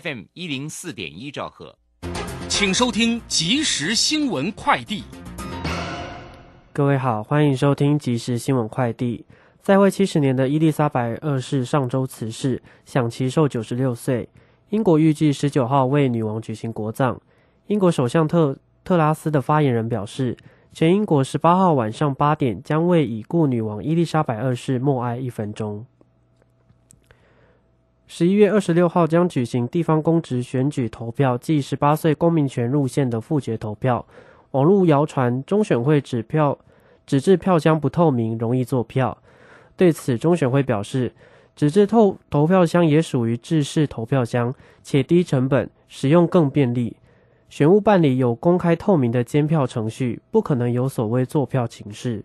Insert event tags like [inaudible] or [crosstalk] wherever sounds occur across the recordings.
FM 一零四点一兆赫，请收听即时新闻快递。各位好，欢迎收听即时新闻快递。在位七十年的伊丽莎白二世上周辞世，享其寿九十六岁。英国预计十九号为女王举行国葬。英国首相特特拉斯的发言人表示，全英国十八号晚上八点将为已故女王伊丽莎白二世默哀一分钟。十一月二十六号将举行地方公职选举投票暨十八岁公民权入线的复决投票。网络谣传中选会纸票纸质票箱不透明，容易做票。对此，中选会表示，纸质透投票箱也属于制式投票箱，且低成本，使用更便利。选务办理有公开透明的监票程序，不可能有所谓做票情势。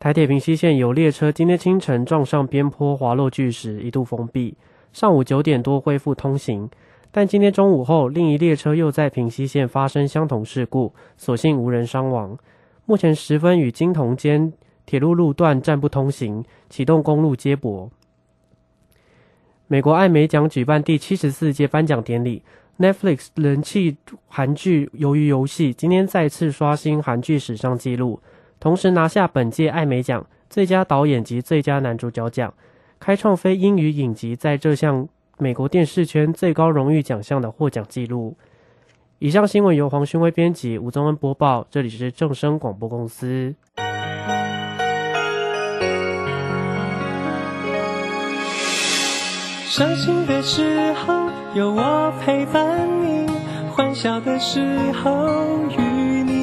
台铁平西线有列车今天清晨撞上边坡滑落巨石，一度封闭。上午九点多恢复通行，但今天中午后，另一列车又在平西线发生相同事故，所幸无人伤亡。目前十分与金铜间铁路路段暂不通行，启动公路接驳。美国艾美奖举办第七十四届颁奖典礼，Netflix 人气韩剧《鱿鱼游戏》今天再次刷新韩剧史上纪录。同时拿下本届艾美奖最佳导演及最佳男主角奖，开创非英语影集在这项美国电视圈最高荣誉奖项的获奖纪录。以上新闻由黄勋威编辑，吴宗恩播报。这里是正声广播公司。伤心的时候有我陪伴你，欢笑的时候与你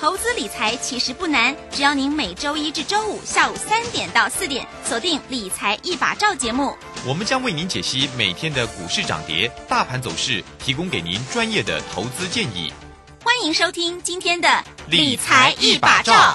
投资理财其实不难，只要您每周一至周五下午三点到四点锁定《理财一把照》节目，我们将为您解析每天的股市涨跌、大盘走势，提供给您专业的投资建议。欢迎收听今天的《理财一把照》。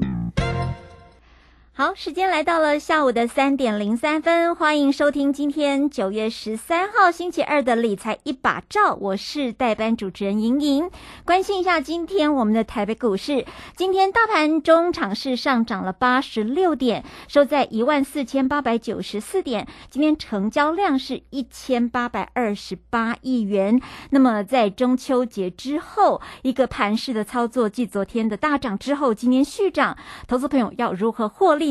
好，时间来到了下午的三点零三分，欢迎收听今天九月十三号星期二的理财一把照，我是代班主持人莹莹。关心一下今天我们的台北股市，今天大盘中场是上涨了八十六点，收在一万四千八百九十四点。今天成交量是一千八百二十八亿元。那么在中秋节之后，一个盘式的操作，继昨天的大涨之后，今天续涨，投资朋友要如何获利？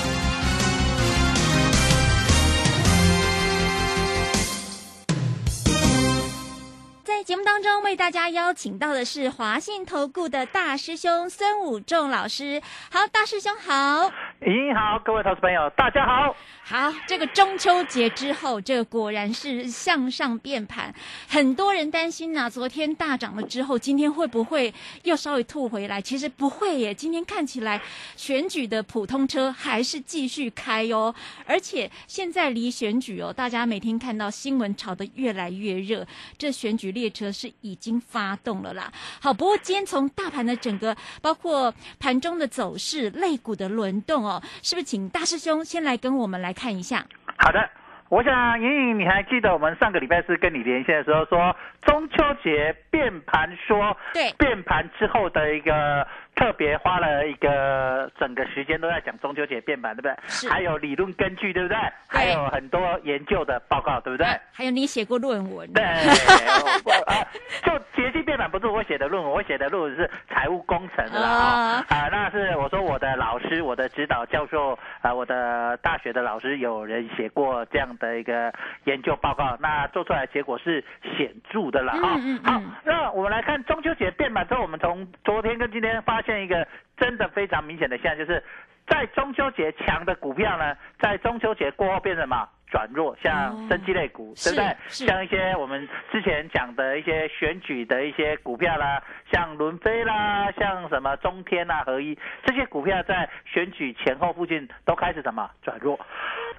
节目当中为大家邀请到的是华信投顾的大师兄孙武仲老师。好，大师兄好，您好，各位投资朋友，大家好。好，这个中秋节之后，这个果然是向上变盘，很多人担心呢。昨天大涨了之后，今天会不会又稍微吐回来？其实不会耶，今天看起来选举的普通车还是继续开哦。而且现在离选举哦，大家每天看到新闻炒得越来越热，这选举列车是已经发动了啦。好，不过今天从大盘的整个，包括盘中的走势、类股的轮动哦，是不是请大师兄先来跟我们来？看看一下，好的，我想莹莹，你还记得我们上个礼拜是跟你连线的时候说中秋节变盘说，对变盘之后的一个特别花了一个整个时间都在讲中秋节变盘，对不对？是还有理论根据，对不对？还有很多研究的报告，对不对？啊还有你写过论文，对，啊，就节气变盘不是我写的论文，我写的论文是财务工程的啦啊那是我说我的老师，我的指导教授啊，我的大学的老师有人写过这样的一个研究报告，那做出来的结果是显著的了啊。好嗯嗯嗯，那我们来看中秋节变盘之后，我们从昨天跟今天发现一个真的非常明显的现象，就是在中秋节强的股票呢，在中秋节过后变成什么？转弱，像哦生机类股，对不对？像一些我们之前讲的一些选举的一些股票啦，像伦飞啦，像什么中天啦、合一这些股票，在选举前后附近都开始什么转弱。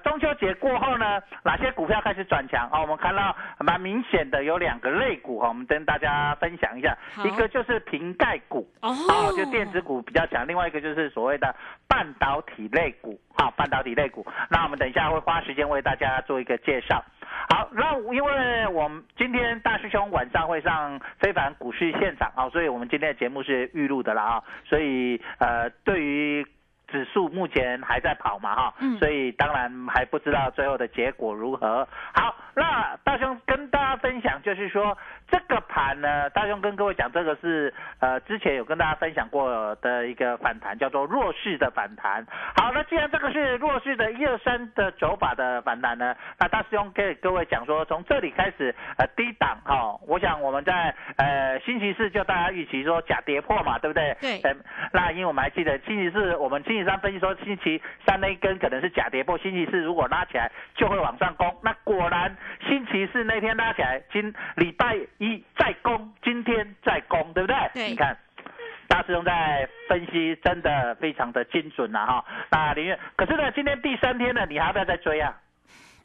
中秋节过后呢，哪些股票开始转强哦？我们看到蛮明显的有两个类股哈，我们跟大家分享一下。一个就是瓶盖股，哦就电子股比较强；另外一个就是所谓的半导体类股，啊，半导体类股。那我们等一下会花时间为大家做一个介绍。好，那因为我们今天大师兄晚上会上非凡股市现场啊，所以我们今天的节目是预录的了啊，所以呃，对于。指数目前还在跑嘛哈，嗯所以当然还不知道最后的结果如何。好，那大兄跟大家分享，就是说这个盘呢，大兄跟各位讲，这个是呃之前有跟大家分享过的一个反弹，叫做弱势的反弹。好，那既然这个是弱势的一二三的走法的反弹呢，那大师兄给各位讲说，从这里开始呃低档哈、我想我们在呃星期四就大家预期说假跌破嘛，对不对？对呃那因为我们还记得星期四我们星期三分析说星期三那一根可能是假跌破，星期四如果拉起来就会往上攻。那果然星期四那天拉起来，今礼拜一再攻，今天再攻，对不对？对你看。大师兄在分析真的非常的精准呐、哈。那林月，可是呢，今天第三天呢，你还要不要再追啊？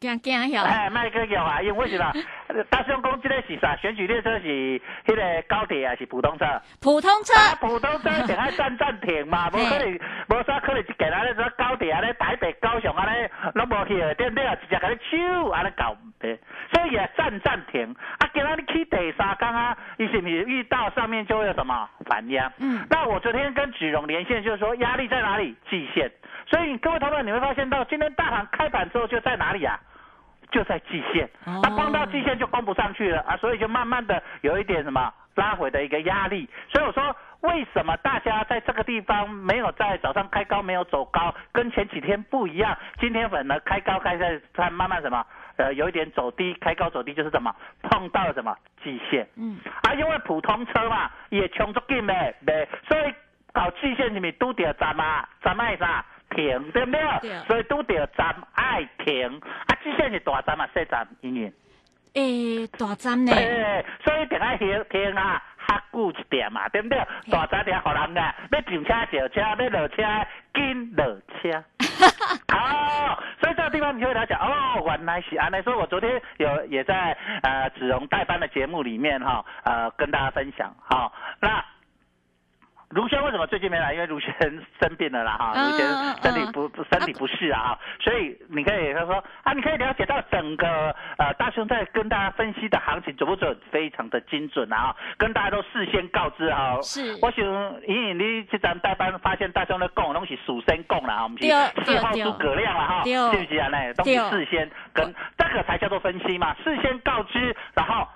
惊惊呀！哎，麦克有啊，因为为什么？[laughs] 大师兄讲这个是啥？选举列车是迄个高铁还是普通车？普通车啊，普通车定爱站站停嘛，[laughs] 无可能，无啥可能一个人咧做高铁啊咧台北、高雄啊咧，拢无去的，对不对？直接甲你手啊咧搞呗，所以也站站停。啊，今仔你去第三天啊，你是不是遇到上面就会有什么反压？嗯那我昨天跟子荣连线，就是说压力在哪里？季线。所以各位同学，你会发现到今天大盘开盘之后就在哪里啊？就在季线，哦那碰到季线就攻不上去了啊，所以就慢慢的有一点什么拉回的一个压力。所以我说，为什么大家在这个地方没有在早上开高，没有走高，跟前几天不一样？今天反而开高开在它慢慢什么？呃，有一点走低，开高走低就是什么？碰到了什么季线？嗯，啊，因为普通车嘛，也穷足劲的，对，所以搞季线是咪拄着站啊，站爱啥？停，对不对？对所以都得站爱停，啊，季线是大站啊，小站，因为，诶，大站呢？哎，所以定爱停停啊，较久一点嘛，对不对？大站点互人啊，要上车就车，要落车紧落车。[laughs] 好，所以这个地方你就会了解哦，原来是安内。所以我昨天有也在呃子荣代班的节目里面哈，呃跟大家分享。好，那。卢轩为什么最近没来？因为卢轩生病了啦哈，嗯卢轩身体不不身体不适啊哈，所以你可以他说啊，你可以了解到整个呃大兄在跟大家分析的行情准不准，非常的精准啊，跟大家都事先告知啊。是我想莹莹你这张代班发现大兄的讲拢是事先讲啦，我们是对事后对诸葛亮了哈，对是不是啊？那都是对事先跟这个才叫做分析嘛，事先告知，然后。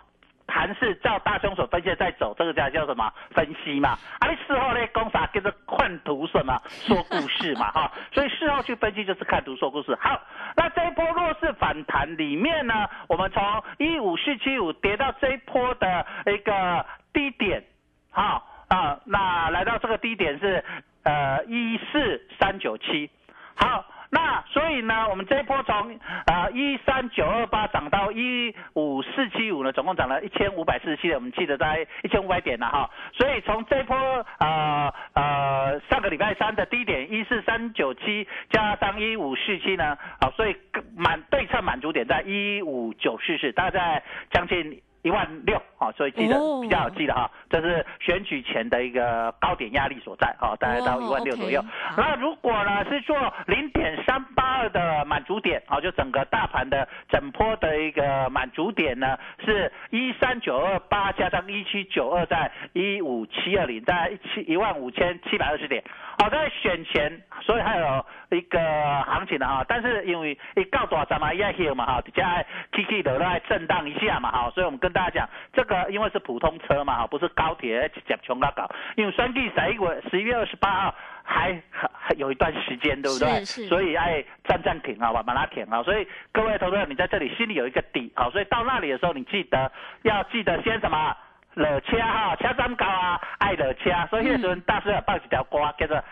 盘是照大兄所分析的在走，这个叫叫什么分析嘛？啊，你事后呢，公法跟着看图什么说故事嘛 [laughs] 哈，所以事后去分析就是看图说故事。好，那这一波弱势反弹里面呢，我们从一五四七五跌到这一波的一个低点，好啊，那来到这个低点是呃一四三九七，好。那所以呢，我们这一波从呃一三九二八涨到一五四七五呢，总共涨了一千五百四十七点，我们记得在一千五百点了哈。所以从这一波呃呃上个礼拜三的低点一四三九七加上一五四七呢，啊，所以满对称满足点在一五九四四，大概在将近。一万六哈，所以记得哦。比较好记的哈，这是选举前的一个高点压力所在哈，大概到哦一万六左右。那如果呢是做零点三八二的满足点，好，就整个大盘的整波的一个满足点呢是一三九二八加上一七九二，在一五七二零，在一七一万五千七百二十点。好，在选前，所以还有一个行情的哈，但是因为一告大咱嘛也有嘛哈，底下 K K 的来震荡一下嘛哈，所以我们跟大家讲，这个因为是普通车嘛哈，不是高铁直接冲到搞，因为选举十一月十一月二十八号还还还有一段时间，对不对？是是所以哎，站站停好吧，把它停好。所以各位投资者，你在这里心里有一个底好，所以到那里的时候，你记得要记得先什么？落车吼，车站到啊，爱落车，所以迄时阵大师也放一条歌叫做车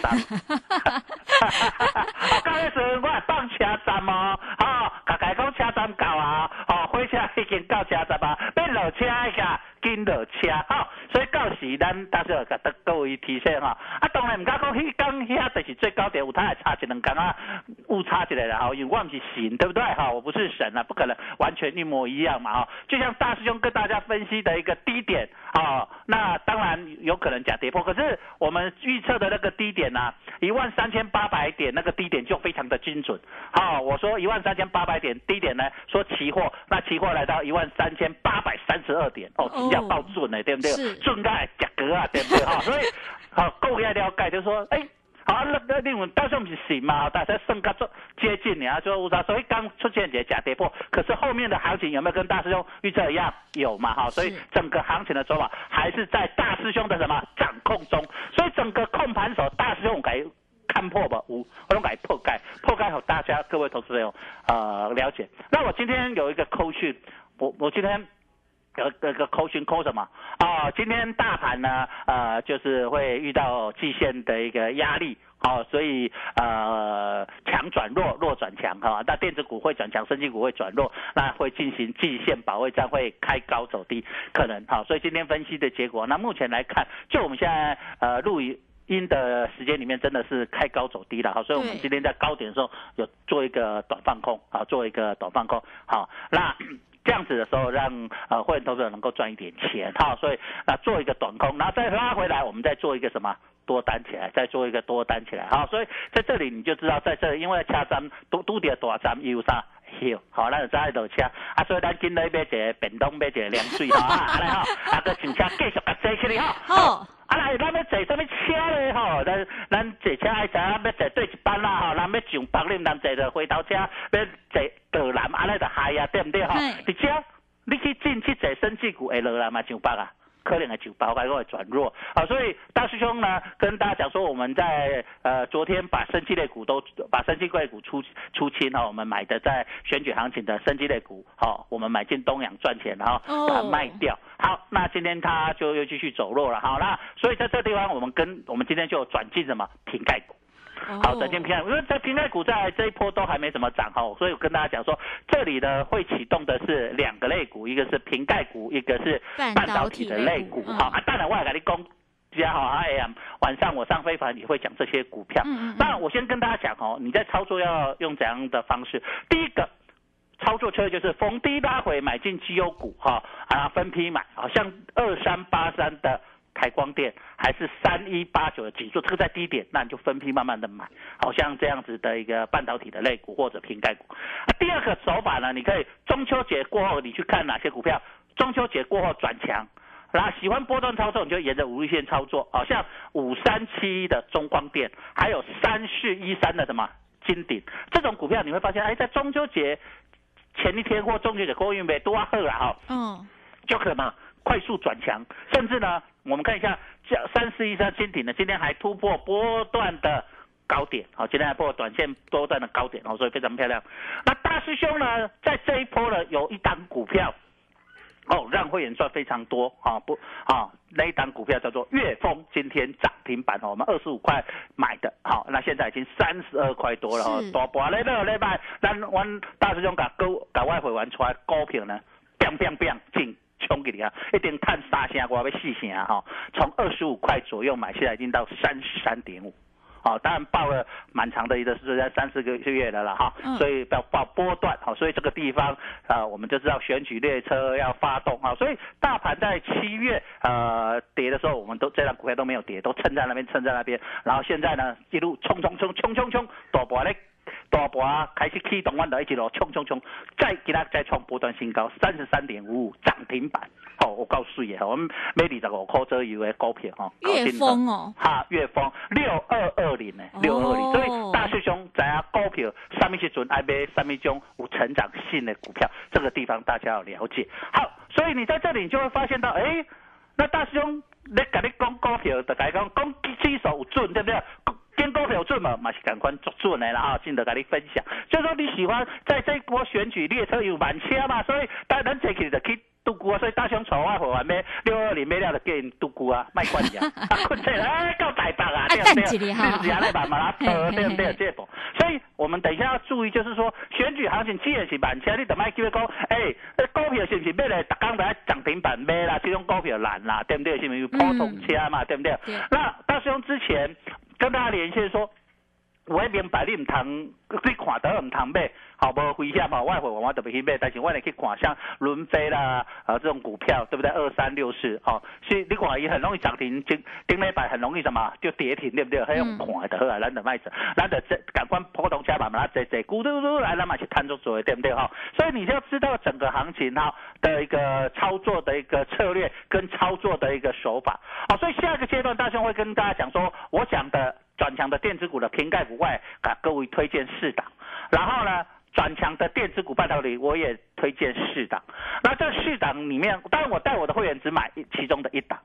站。[laughs] 到迄时阵我也放车站哦，哦，大家讲车站到啊，哦，火车已经到车站啊，要落车一下，紧落车，吼、所以到时咱大师有甲得各位提醒哈，啊，当然唔敢讲迄天遐就是最高点，有它还差一两天啊，误差一来啦，哈，因为我不是神，对不对？哈，我不是神啊，不可能完全一模一样嘛，哈，就像大师兄跟大家分析的一个低点，啊，那当然有可能假跌破，可是我们预测的那个低点呢、啊，一万三千八百点那个低点就非常的精准，好，我说一万三千八百点低点呢，说期货，那期货来到一万三千八百三十二点，哦，比较爆准呢，对不对是？准个价格啊，对不对？哈，[laughs] 所以好够要了解，就是说，哎。好，那那另外到时候不是行嘛？大家升个做接近你啊，就五十，所以刚出现一个假跌破，可是后面的行情有没有跟大师兄预测一样？有嘛？哈，所以整个行情的走法还是在大师兄的什么掌控中，所以整个控盘手大师兄给看破吧，五我用给破盖，破盖好大家各位投资朋友呃了解。那我今天有一个扣讯，我我今天。有个个扣讯扣什么哦？今天大盘呢，呃，就是会遇到季线的一个压力，哦，所以呃强转弱，弱转强哈、那电子股会转强，升级股会转弱，那会进行季线保卫战，会开高走低，可能哈、所以今天分析的结果，那目前来看，就我们现在呃录音。音的时间里面真的是开高走低了，好，所以我们今天在高点的时候有做一个短放空，啊，做一个短放空，好，那这样子的时候让呃会员投资者能够赚一点钱，哈，所以那做一个短空，然后再拉回来，我们再做一个什么多单起来，再做一个多单起来，好，所以在这里你就知道，在这因为车站都都点大站有啥？有，好，那就在落车，啊，所以咱今日买一个便当，买一个凉水，吼，啊，安尼吼，啊，个上车继续甲坐起来，吼，好。啊，来，咱要坐什么车咧？吼，咱咱坐车爱知影要坐对一班啦，吼，咱要上北恁咱坐着回头车，要坐到南，安尼就嗨啊，对毋对？吼，嘿而且你去进去坐生技股，会落来嘛上北啊？可能会上北，还会转弱啊，所以大师兄呢跟大家讲说，我们在呃昨天把生技类股都把生技类股出出清哈，我们买的在选举行情的生技类股，好，我们买进东阳赚钱，然后把它卖掉。好，那今天它就又继续走弱了，好，那所以在这地方我们跟我们今天就转进什么瓶盖股。好，转进平台，因为在平台股在这一波都还没怎么涨哈，所以我跟大家讲说，这里呢会启动的是两个类股，一个是瓶盖股，一个是半导体的体类类股。股嗯、啊，当然我也跟你讲，家好啊，哎呀，晚上我上非凡也会讲这些股票。嗯嗯嗯那我先跟大家讲哦，你在操作要用怎样的方式？第一个。操作策略就是逢低拉回买进绩优股哈，啊分批买，好像二三八三的台光电，还是三一八九的指数，这个在低点，那你就分批慢慢的买，好像这样子的一个半导体的类股或者瓶盖股。啊，第二个手法呢，你可以中秋节过后你去看哪些股票，中秋节过后转强。然后喜欢波段操作，你就沿着五日线操作，好像五三七一的中光电，还有三四一三的什么金鼎这种股票，你会发现，哎，在中秋节前一天或中秋节过后运没多好了哈，嗯，就可嘛快速转强，甚至呢，我们看一下这三四一三金鼎呢，今天还突破波段的高点，好，今天还破短线波段的高点，哦，所以非常漂亮。那大师兄呢，在这一波呢，有一档股票。哦，让会员赚非常多啊！不啊，那一档股票叫做岳峰，今天涨停板哦，我们二十五块买的，好，那现在已经三十二块多了哦是，大波咧了礼拜，咱阮大师兄甲股甲外会员出来股票呢，biang biang biang 进冲给你啊，一定探三声，我要四声啊哈，从二十五块左右买，现在已经到三十三点五。好、当然报了蛮长的一个是在三四个月的了啦哈，嗯所以要报波段好，所以这个地方啊、呃我们就知道选举列车要发动啊，所以大盘在七月呃跌的时候，我们都这张股票都没有跌，都撑在那边，撑在那边。然后现在呢，一路冲冲冲冲冲冲，大波咧。大波啊，开始启动，我就一路冲冲冲，再给它再创波段新高，三十三点五五涨停板。好，我告诉你哈，我们每二十五块左右的股票哈，月丰哦，哈，月峰六二二零呢，六二零。所以大师兄在啊股票上面去准爱买上面种有成长性的股票，这个地方大家要了解。好，所以你在这里你就会发现到，哎，那大师兄你跟你讲股票，就讲讲指数有准，对不对？跟股票准嘛，嘛是赶快做准的啦啊！进得跟你分享，就说你喜欢在这一波选举列车有满车嘛，所以大家坐起就去度过啊，所以大雄筹啊，伙伴咩六二零咩料就给人度过啊，卖关子啊，困起来够大白啊，对不对？是啊？那把马拉车对不对？这波，所以我们等一下要注意，就是说选举行情既然是满车，你等卖机会讲，哎，股票是不是买来刚来涨停板买啦？这种股票难啦，对不对？是不是普通车嘛？对不对？那大雄之前。跟大家连线说，我明白你唔通，你看到唔通咩，好无危险嘛？外汇我我特别去买，但是我哋去看像轮飞啦，啊这种股票，对不对？二三六四，哦，所以你看伊很容易涨停，顶顶礼拜很容易什么就跌停，对不对？还用看的好啊，咱就卖者，咱就这赶快普通加把嘛，这这咕嘟嘟来，咱嘛去探做做，对不对？哈，所以你就要知道整个行情哈的一个操作的一个策略跟操作的一个手法，好，所以下一个阶段大雄会跟大家讲说，我讲的。转强的电子股的瓶盖股外，给各位推荐四档。然后呢，很强的电子股半导体，我也推荐四档。那这四档里面，当然我带我的会员只买其中的一档。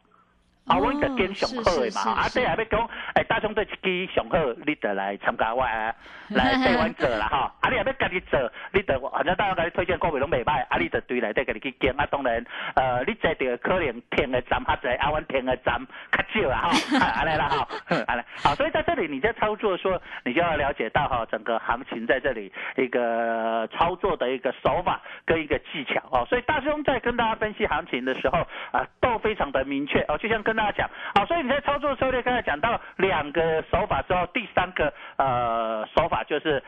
啊，阮就跟上好的嘛，啊，对下要讲，哎，大雄这一支上好，你得来参加我，[laughs] 来带阮做啦哈。啊，你也要家己做，你得反正大家给你推荐股票拢袂歹，啊，你得对来底家己去跟。啊，当然，呃，你这着可能听的站较侪，啊，阮听的站较少啦哈。[laughs] 啊，来啦哈，[laughs] 安尼，好，所以在这里你在操作说，你就要了解到哈，整个行情在这里一个操作的一个手法跟一个技巧哦。所以大兄在跟大家分析行情的时候啊，都非常的明确哦，就像跟。跟大家讲，好，所以你在操作策略，刚才讲到两个手法之后，第三个呃手法就是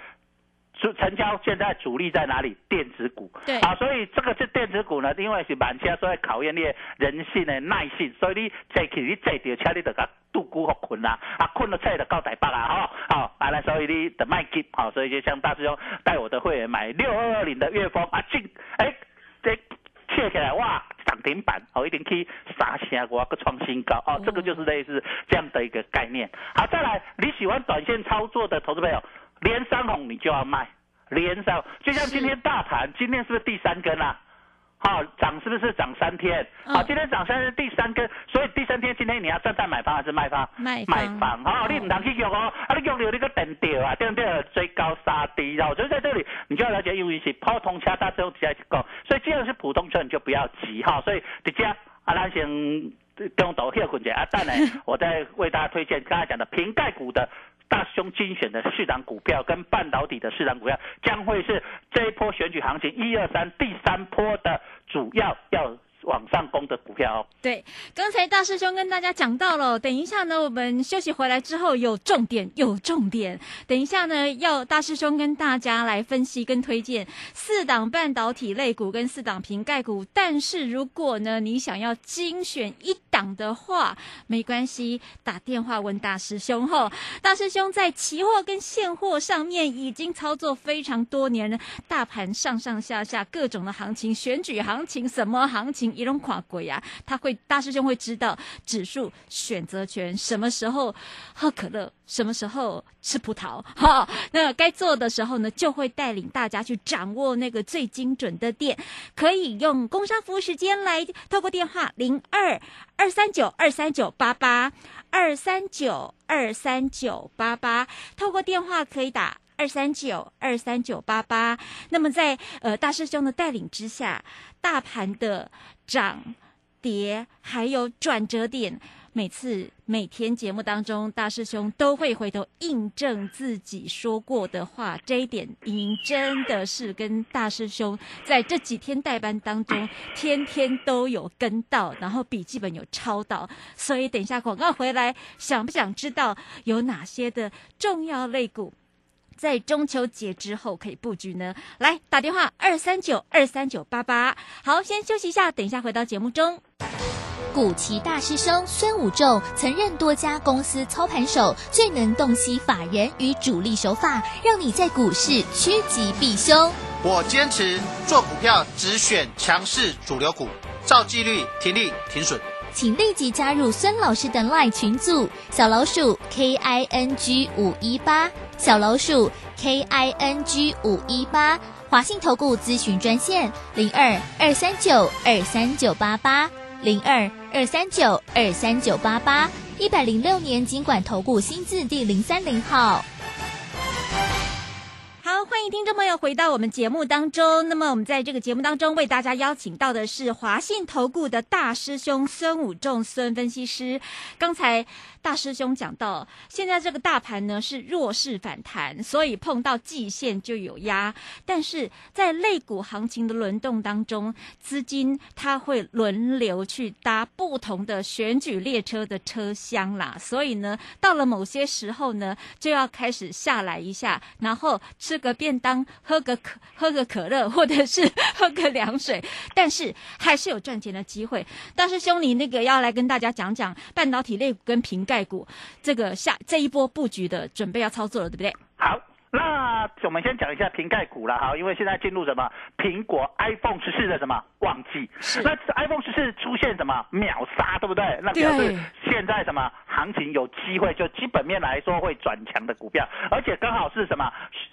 主成交现在主力在哪里？电子股，对，啊，所以这个是电子股呢，因为是满车，所以考验你人性的耐性，所以你坐起你坐掉车，你得个度股好困啦，啊，困了车就到台北啦，哈，好，啊来，所以你的卖给，好，所以就像大师兄带我的会员买六二二零的月风啊进，哎，这。切起来哇，涨停板哦，一定可以杀下我个创新高哦，这个就是类似这样的一个概念。好，再来，你喜欢短线操作的投资朋友，连三红你就要卖，连三，就像今天大盘，今天是不是第三根啊？好，涨是不是涨三天？好，今天涨三是第三根，所以第三天今天你要站在买方还是卖方？卖卖方。好，你唔能去用哦，啊，你用了你个等掉啊，对不对？追高杀低，然后就在这里，你就要了解，因为是普通车，大家起来讲，所以既然是普通车，你就不要急哈。所以直接啊，咱先跟导休困者啊，但呢，我再为大家推荐刚才讲的瓶盖股的。大师兄精选的市场股票跟半导体的市场股票，将会是这一波选举行情一二三第三波的主要要。往上攻的股票，对，刚才大师兄跟大家讲到了，等一下呢，我们休息回来之后有重点，有重点。等一下呢，要大师兄跟大家来分析跟推荐四档半导体类股跟四档瓶盖股。但是如果呢，你想要精选一档的话，没关系，打电话问大师兄后，大师兄在期货跟现货上面已经操作非常多年了，大盘上上下下各种的行情，选举行情，什么行情？一种跨鬼啊，他会大师兄会知道指数选择权什么时候喝可乐，什么时候吃葡萄，[laughs] 哈，那该做的时候呢，就会带领大家去掌握那个最精准的点。可以用工商服务时间来透过电话零二二三九二三九八八二三九二三九八八，透过电话可以打。二三九二三九八八，那么在呃大师兄的带领之下，大盘的涨跌还有转折点，每次每天节目当中，大师兄都会回头印证自己说过的话。这一点，您真的是跟大师兄在这几天代班当中，天天都有跟到，然后笔记本有抄到。所以等一下广告回来，想不想知道有哪些的重要类股？在中秋节之后可以布局呢？来打电话二三九二三九八八。好，先休息一下，等一下回到节目中。古奇大师兄孙武仲曾任多家公司操盘手，最能洞悉法人与主力手法，让你在股市趋吉避凶。我坚持做股票只选强势主流股，照纪律停利停损。请立即加入孙老师的 LINE 群组，小老鼠 K I N G 五一八，小老鼠 K I N G 五一八，华信投顾咨询专线零二二三九二三九八八零二二三九二三九八八，一百零六年经管投顾新字第零三零号。好，欢迎听众朋友回到我们节目当中。那么，我们在这个节目当中为大家邀请到的是华信投顾的大师兄孙武仲孙分析师。刚才大师兄讲到，现在这个大盘呢是弱势反弹，所以碰到季线就有压。但是在类股行情的轮动当中，资金它会轮流去搭不同的选举列车的车厢啦。所以呢，到了某些时候呢，就要开始下来一下，然后吃个便当，喝个可喝个可乐，或者是 [laughs] 喝个凉水，但是还是有赚钱的机会。大师兄，你那个要来跟大家讲讲半导体类股跟瓶盖股这个下这一波布局的准备要操作了，对不对？好，那我们先讲一下瓶盖股了哈，因为现在进入什么苹果 iPhone 十四的什么旺季，那 iPhone 十四出现什么秒杀，对不对？那表示现在什么行情有机会，就基本面来说会转强的股票，而且刚好是什么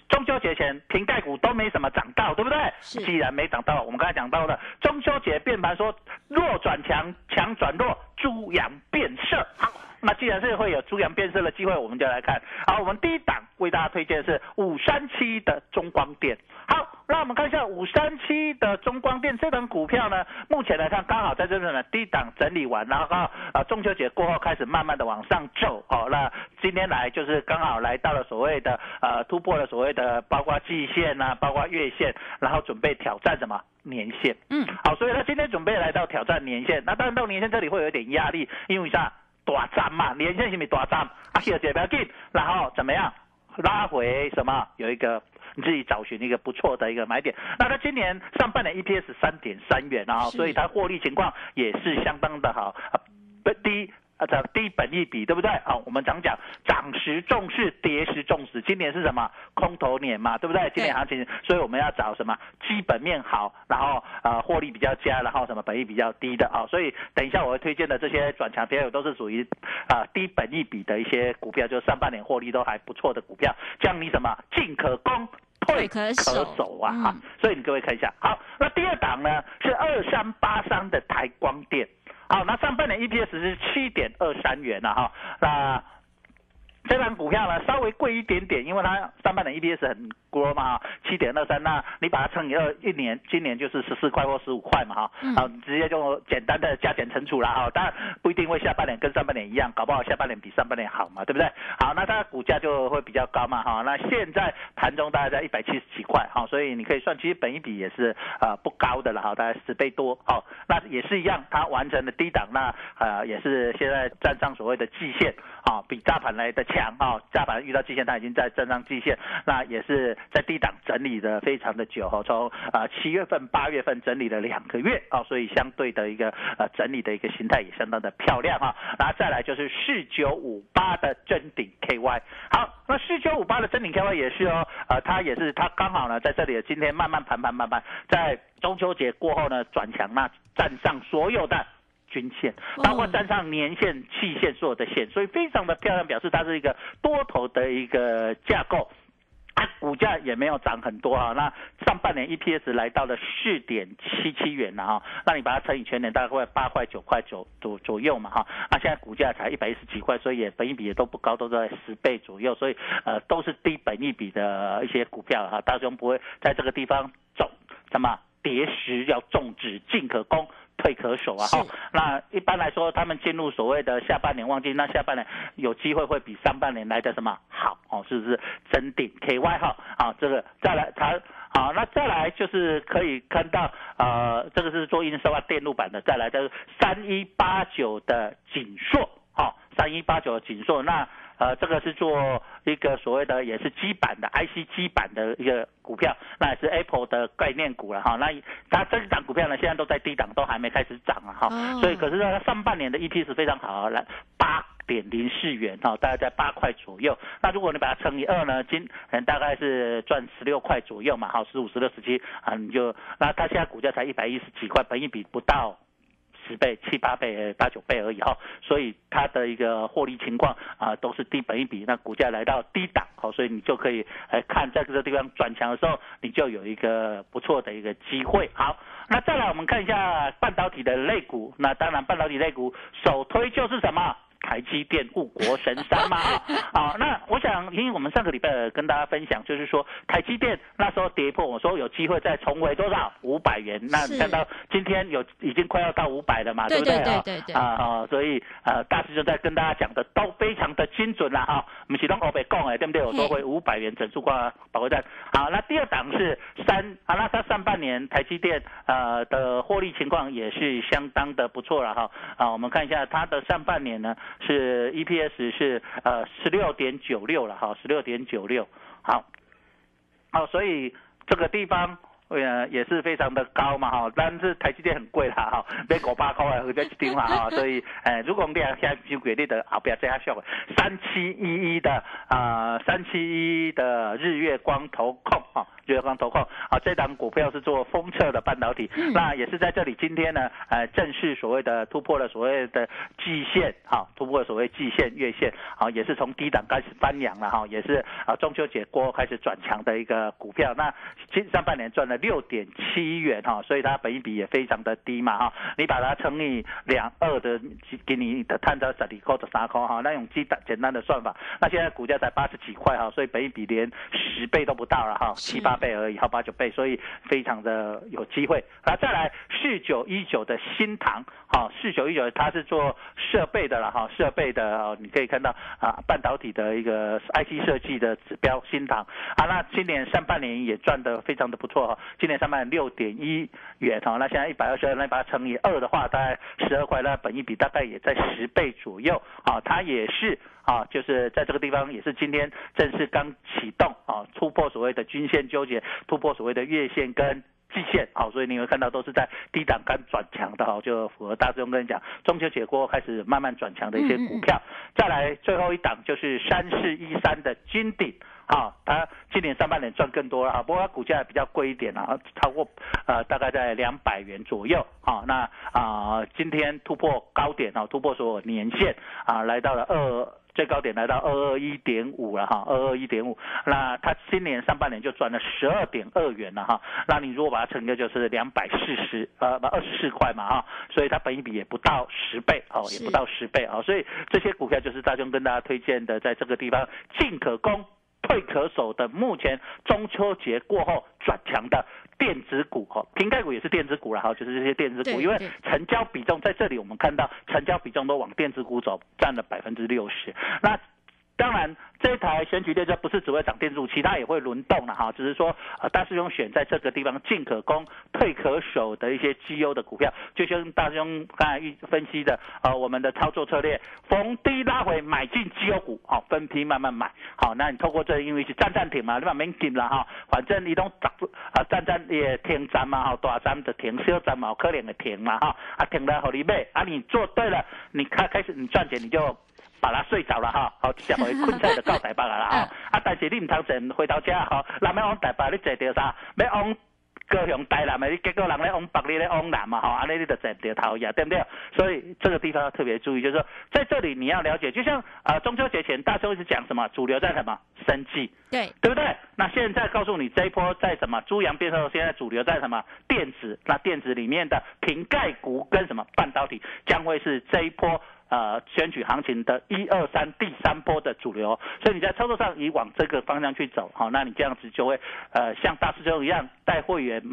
中秋节前瓶盖股都没什么涨到，对不对？既然没涨到，我们刚才讲到了中秋节变盘说弱转强，强转弱，猪羊变色。好。那既然是会有猪羊变色的机会，我们就来看。好，我们第一档为大家推荐是五三七的中光电。好，那我们看一下五三七的中光电这档股票呢，目前来看刚好在这里呢低档整理完，然后啊中秋节过后开始慢慢的往上走。哦，那今天来就是刚好来到了所谓的呃突破了所谓的包括季线啊，包括月线，然后准备挑战什么年线。嗯，好，所以他今天准备来到挑战年线。那当然到年线这里会有点压力，因为啥？大涨嘛，连线是咪大涨？啊，其实也不要紧，然后怎么样拉回什么？有一个你自己找寻一个不错的一个买点。那它今年上半年 EPS 三点三元啊，所以它获利情况也是相当的好低。啊，这低本一比，对不对？好，我们常讲涨时重视，跌时重视。今年是什么？空头年嘛，对不对？今年行情，所以我们要找什么？基本面好，然后呃获利比较佳，然后什么本益比较低的啊。所以等一下我会推荐的这些转强标都是属于啊低本益比的一些股票，就是上半年获利都还不错的股票。这样你什么进可攻，退可守啊！哈，所以你各位看一下。好，那第二档呢是二三八三的台光电。好，那上半年 EPS 是七点二三元了哈，那。股票呢稍微贵一点点，因为它上半年 EPS 很高嘛，七点二三，那你把它乘以二，一年今年就是十四块或十五块嘛哈，好，直接就简单的加减乘除了哈，当然不一定会下半年跟上半年一样，搞不好下半年比上半年好嘛，对不对？好，那它股价就会比较高嘛哈，那现在盘中大概在一百七十几块哈，所以你可以算，其实本一比也是呃不高的了哈，大概十倍多，好，那也是一样，它完成了低档，那呃也是现在站上所谓的季线啊，比大盘来的。强啊，大盘遇到季线，它已经在站上季线，那也是在低档整理的非常的久哈，从啊七月份、八月份整理了两个月啊，所以相对的一个呃整理的一个形态也相当的漂亮哈。然后再来就是四九五八的真顶 KY，好，那四九五八的真顶 KY 也是哦，呃，它也是它刚好呢在这里今天慢慢盘盘慢慢在中秋节过后呢转强，那站上所有的。均线，包括站上年线、期线所有的线，所以非常的漂亮，表示它是一个多头的一个架构。啊，股价也没有涨很多啊。那上半年 EPS 来到了四点七七元了哈，那你把它乘以全年，大概八块九块九左左右嘛哈。那现在股价才一百一十几块，所以也本益比也都不高，都在十倍左右，所以呃都是低本益比的一些股票哈。大雄不会在这个地方走，什么跌时要重止，进可攻。退可守啊！哈，那一般来说，他们进入所谓的下半年旺季，那下半年有机会会比上半年来的什么好哦？是不是？真顶 KY 哈啊，这个再来它好，那再来就是可以看到呃，这个是做印刷电路板的，再来就是三一八九的锦硕，好，三一八九的锦硕，那呃，这个是做一个所谓的也是基板的 IC 基板的一个股票，那也是 Apple 的概念股了哈。那它这档股票呢，现在都在低档，都还没开始涨啊哈。哦所以可是呢，它上半年的 E P 是非常好，来八。点零四元哈，大概在八块左右。那如果你把它乘以二呢，今嗯大概是赚十六块左右嘛，好，十五、十六、十七啊，你就那它现在股价才一百一十几块，本益比不到十倍、七八倍、八九倍而已哈，所以它的一个获利情况啊都是低本一比，那股价来到低档，好，所以你就可以来看在这个地方转强的时候，你就有一个不错的一个机会。好，那再来我们看一下半导体的类股，那当然半导体类股首推就是什么？台积电护国神山嘛，[laughs] 啊，那我想，因为我们上个礼拜跟大家分享，就是说台积电那时候跌破，我说有机会再重回多少？五百元，那你看到今天有已经快要到五百了嘛，对不对？啊啊啊，所以呃，大师就在跟大家讲的都非常的精准了哈，我们启动欧北共哎，对不对？我说嘿回五百元整数挂保卫战。好，那第二档是三啊，那它上半年台积电呃的获利情况也是相当的不错了哈。啊，我们看一下它的上半年呢是 EPS 是呃十六点九六了哈，十六点九六，好，好，所以这个地方。呃，也是非常的高嘛哈，但是台积电很贵啦哈，买五百块或者一张嘛哈，所以呃，如果你要下收贵，你的啊，不要这下小三七一一的啊，三七一一的日月光投控哈，月光投控啊，这档股票是做封测的半导体，那也是在这里今天呢，呃，正式所谓的突破了所谓的季线哈，突破了所谓季线月线啊，也是从低档开始翻扬了哈，也是啊中秋节过后开始转强的一个股票，那今上半年赚了六点七元哈，所以它本益比也非常的低嘛哈，你把它乘以两二的，给你的探到十二块的三块哈，那用简单简单的算法，那现在股价才八十几块哈，所以本益比连十倍都不到了哈，七八八倍而已，哈八九倍，所以非常的有机会。那再来四九一九的新唐，好四九一九它是做设备的了哈，设备的，你可以看到啊半导体的一个 IC 设计的指标新唐啊，那今年上半年也赚得非常的不错哈，今年上半年六点一元哈，那现在一百二十二，那把它乘以二的话，大概十二块，那本一比大概也在十倍左右啊，它也是。啊，就是在这个地方也是今天正式刚启动啊，突破所谓的均线纠结，突破所谓的月线跟季线，好、所以你会看到都是在低档刚转强的哈、就符合大师兄跟你讲，中秋节过后开始慢慢转强的一些股票。再来最后一档就是三四一三的金鼎。啊，它今年上半年赚更多了啊，不过它股价比较贵一点啊，超过呃大概在两百元左右啊。那啊今天突破高点啊，突破所有年线啊，来到了二。最高点来到二二一点五了哈，二二一点五。那它今年上半年就赚了十二点二元了哈。那你如果把它乘个就是两百四十呃二十四块嘛哈，所以它本一比也不到十倍哦，也不到十倍啊。所以这些股票就是大众跟大家推荐的，在这个地方进可攻。退可守的，目前中秋节过后转强的电子股哈，瓶盖股也是电子股了哈，就是这些电子股，因为成交比重在这里我们看到成交比重都往电子股走，占了百分之六十。那当然，这台选举列车不是只会涨电子股，其他也会轮动了哈。只是说，呃，大师兄选在这个地方进可攻、退可守的一些绩优的股票，就像大师兄刚才预分析的，呃，我们的操作策略，逢低拉回买进绩优股，好、分批慢慢买。好，那你透过这，因为是站站停嘛，你把免紧了哈，反正你都啊站站也停站嘛，哈，大站就停，小站嘛，可能的停嘛，哈，啊停了好你买，啊你做对了，你开开始你赚钱你就。把它睡着了哈，好，接回困在就到台北了啦 [laughs] 哈。啊，但是你唔通坐回头家哈，人要往台北，你坐到啥？要往高雄台南的，你结果人咧往北，你咧往南嘛哈，安尼你就坐唔到头呀，对不对？所以这个地方要特别注意，就是说在这里你要了解，就像啊、呃、中秋节前大家一直讲什么，主流在什么生计，对对不对？那现在告诉你这一波在什么猪羊变色，现在主流在什么电子？那电子里面的瓶盖股跟什么半导体将会是这一波。呃，选举行情的一二三第三波的主流，所以你在操作上以往这个方向去走，好，那你这样子就会呃像大师兄一样带会员买。